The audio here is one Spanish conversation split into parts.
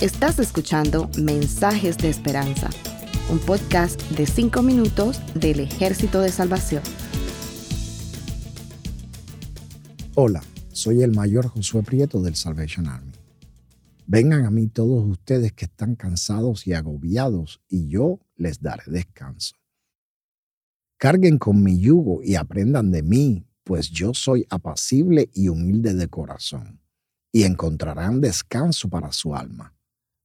Estás escuchando Mensajes de Esperanza, un podcast de 5 minutos del Ejército de Salvación. Hola, soy el mayor Josué Prieto del Salvation Army. Vengan a mí todos ustedes que están cansados y agobiados, y yo les daré descanso. Carguen con mi yugo y aprendan de mí, pues yo soy apacible y humilde de corazón, y encontrarán descanso para su alma,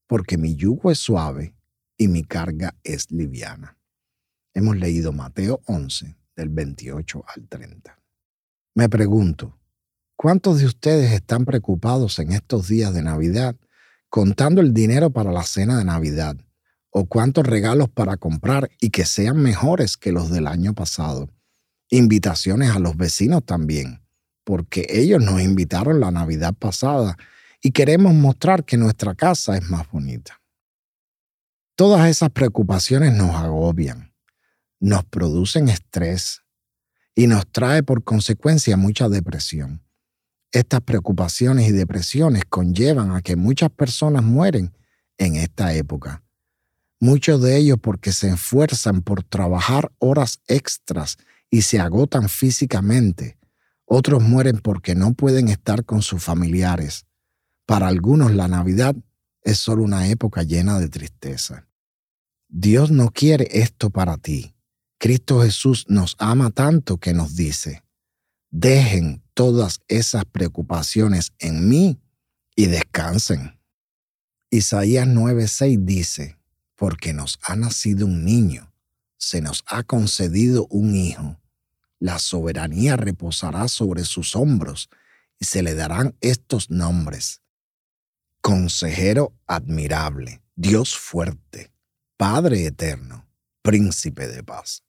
porque mi yugo es suave y mi carga es liviana. Hemos leído Mateo 11, del 28 al 30. Me pregunto, ¿cuántos de ustedes están preocupados en estos días de Navidad contando el dinero para la cena de Navidad? ¿O cuántos regalos para comprar y que sean mejores que los del año pasado? invitaciones a los vecinos también, porque ellos nos invitaron la Navidad pasada y queremos mostrar que nuestra casa es más bonita. Todas esas preocupaciones nos agobian, nos producen estrés y nos trae por consecuencia mucha depresión. Estas preocupaciones y depresiones conllevan a que muchas personas mueren en esta época. Muchos de ellos porque se esfuerzan por trabajar horas extras y se agotan físicamente. Otros mueren porque no pueden estar con sus familiares. Para algunos la Navidad es solo una época llena de tristeza. Dios no quiere esto para ti. Cristo Jesús nos ama tanto que nos dice, dejen todas esas preocupaciones en mí y descansen. Isaías 9:6 dice, porque nos ha nacido un niño se nos ha concedido un hijo. La soberanía reposará sobre sus hombros y se le darán estos nombres. Consejero admirable, Dios fuerte, Padre eterno, príncipe de paz.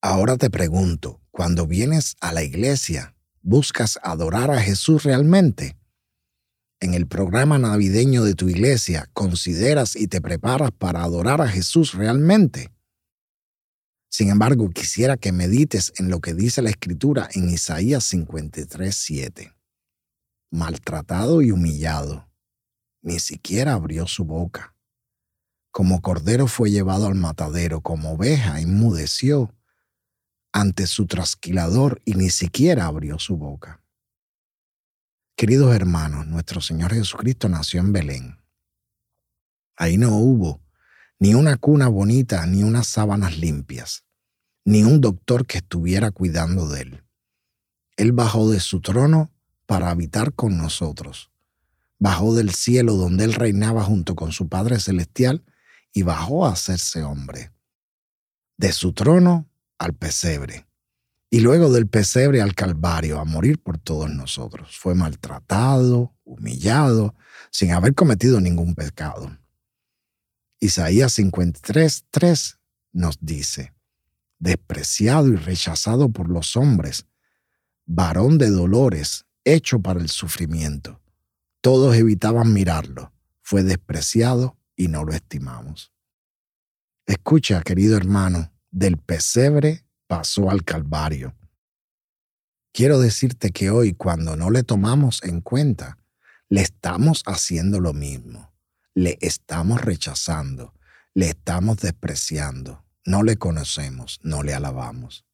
Ahora te pregunto, cuando vienes a la iglesia, ¿buscas adorar a Jesús realmente? en el programa navideño de tu iglesia consideras y te preparas para adorar a Jesús realmente? Sin embargo, quisiera que medites en lo que dice la Escritura en Isaías 53, 7. Maltratado y humillado, ni siquiera abrió su boca. Como cordero fue llevado al matadero, como oveja enmudeció ante su trasquilador y ni siquiera abrió su boca. Queridos hermanos, nuestro Señor Jesucristo nació en Belén. Ahí no hubo ni una cuna bonita, ni unas sábanas limpias, ni un doctor que estuviera cuidando de él. Él bajó de su trono para habitar con nosotros. Bajó del cielo donde él reinaba junto con su Padre Celestial y bajó a hacerse hombre. De su trono al pesebre y luego del pesebre al Calvario a morir por todos nosotros. Fue maltratado, humillado, sin haber cometido ningún pecado. Isaías 53, 3 nos dice, despreciado y rechazado por los hombres, varón de dolores, hecho para el sufrimiento. Todos evitaban mirarlo, fue despreciado y no lo estimamos. Escucha, querido hermano, del pesebre pasó al Calvario. Quiero decirte que hoy cuando no le tomamos en cuenta, le estamos haciendo lo mismo. Le estamos rechazando, le estamos despreciando, no le conocemos, no le alabamos.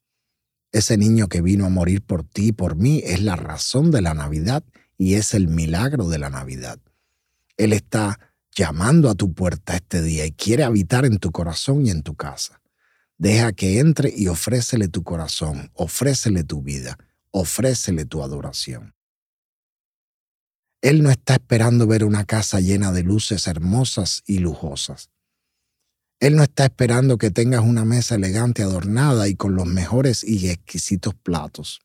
Ese niño que vino a morir por ti y por mí es la razón de la Navidad y es el milagro de la Navidad. Él está llamando a tu puerta este día y quiere habitar en tu corazón y en tu casa. Deja que entre y ofrécele tu corazón, ofrécele tu vida, ofrécele tu adoración. Él no está esperando ver una casa llena de luces hermosas y lujosas. Él no está esperando que tengas una mesa elegante adornada y con los mejores y exquisitos platos.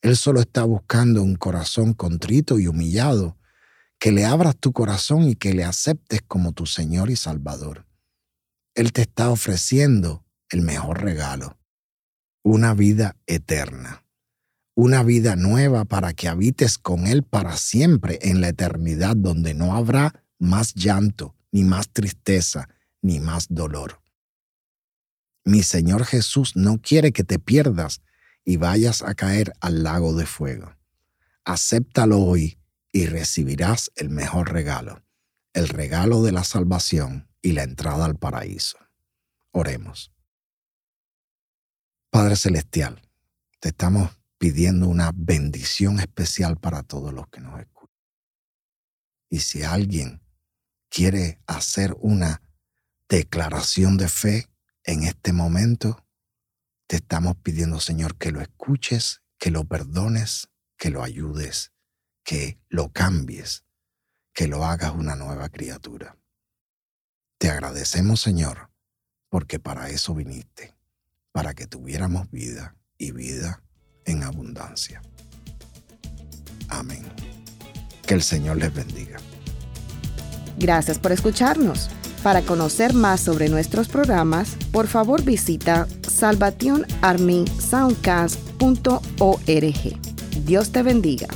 Él solo está buscando un corazón contrito y humillado, que le abras tu corazón y que le aceptes como tu Señor y Salvador. Él te está ofreciendo el mejor regalo, una vida eterna, una vida nueva para que habites con Él para siempre en la eternidad donde no habrá más llanto, ni más tristeza, ni más dolor. Mi Señor Jesús no quiere que te pierdas y vayas a caer al lago de fuego. acéptalo hoy y recibirás el mejor regalo, el regalo de la salvación y la entrada al paraíso. Oremos. Padre Celestial, te estamos pidiendo una bendición especial para todos los que nos escuchan. Y si alguien quiere hacer una declaración de fe en este momento, te estamos pidiendo, Señor, que lo escuches, que lo perdones, que lo ayudes, que lo cambies, que lo hagas una nueva criatura. Te agradecemos, Señor, porque para eso viniste, para que tuviéramos vida y vida en abundancia. Amén. Que el Señor les bendiga. Gracias por escucharnos. Para conocer más sobre nuestros programas, por favor visita salvationarmysoundcast.org. Dios te bendiga.